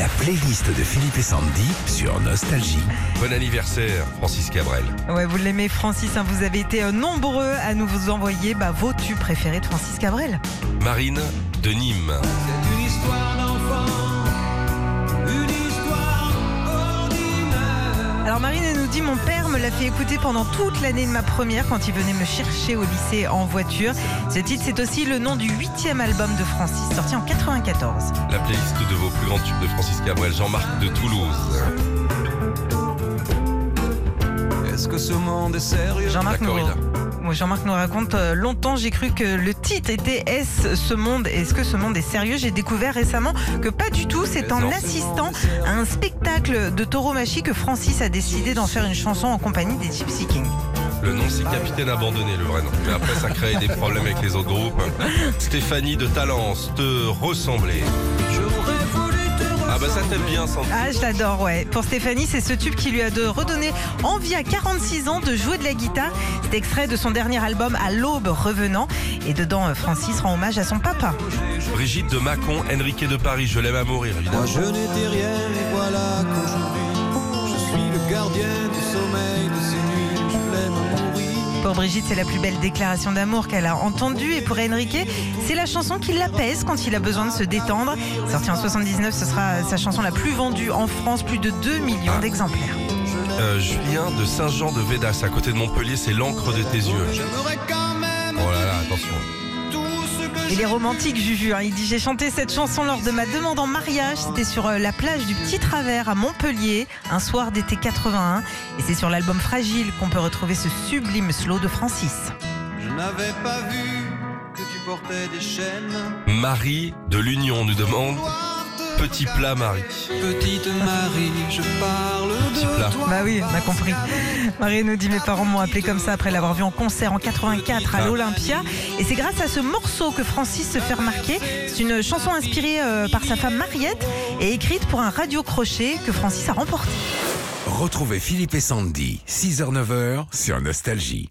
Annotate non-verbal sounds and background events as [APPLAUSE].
La playlist de Philippe et Sandy sur Nostalgie. Bon anniversaire, Francis Cabrel. Ouais, vous l'aimez Francis, hein, vous avez été euh, nombreux à nous vous envoyer bah, vos tubes préférés de Francis Cabrel. Marine de Nîmes. Alors Marine elle nous dit mon père me l'a fait écouter pendant toute l'année de ma première quand il venait me chercher au lycée en voiture. Ce titre c'est aussi le nom du huitième album de Francis sorti en 94. La playlist de vos plus grands tubes de Francis Cabrel. Jean-Marc de Toulouse. Est-ce que ce monde est sérieux? Jean-Marc Jean-Marc nous raconte euh, longtemps j'ai cru que le titre était Est-ce ce monde? Est-ce que ce monde est sérieux? J'ai découvert récemment que pas du tout. C'est en assistant à un spectacle de tauromachie que Francis a décidé d'en faire une chanson en compagnie des Gypsy Kings. Le nom c'est Capitaine Abandonné, le vrai nom. Mais après ça crée des problèmes avec les autres groupes. [LAUGHS] Stéphanie de Talence, te ressembler. J'aurais voulu te Ah bah ça t'aime bien, Sandy. Ah, je l'adore, ouais. Pour Stéphanie, c'est ce tube qui lui a de redonné envie à 46 ans de jouer de la guitare. C'est extrait de son dernier album À l'aube revenant. Et dedans, euh, Francis rend hommage à son papa. Brigitte de Mâcon, Enrique de Paris, je l'aime à mourir, évidemment. Moi je n'étais rien et voilà qu'aujourd'hui Je suis le gardien du sommeil de Pour Brigitte, c'est la plus belle déclaration d'amour qu'elle a entendue. Et pour Enrique, c'est la chanson qui l'apaise quand il a besoin de se détendre. Sortie en 79, ce sera sa chanson la plus vendue en France, plus de 2 millions d'exemplaires. Euh, Julien de Saint-Jean de Védas, à côté de Montpellier, c'est l'encre de tes yeux. J'aimerais quand même Oh là là, attention. Il est romantique, Juju. hein. Il dit J'ai chanté cette chanson lors de ma demande en mariage. C'était sur euh, la plage du Petit Travers à Montpellier, un soir d'été 81. Et c'est sur l'album Fragile qu'on peut retrouver ce sublime slow de Francis. Je n'avais pas vu que tu portais des chaînes Marie de l'Union nous demande Petit plat Marie. Petite Marie, je parle Petit de plat. toi Bah oui, on a compris. Marie nous dit Mes parents m'ont appelé comme ça après l'avoir vu en concert en 84 à l'Olympia. Et c'est grâce à ce morceau que Francis se fait remarquer. C'est une chanson inspirée euh, par sa femme Mariette et écrite pour un radio-crochet que Francis a remporté. Retrouvez Philippe et Sandy, 6h-9h sur Nostalgie.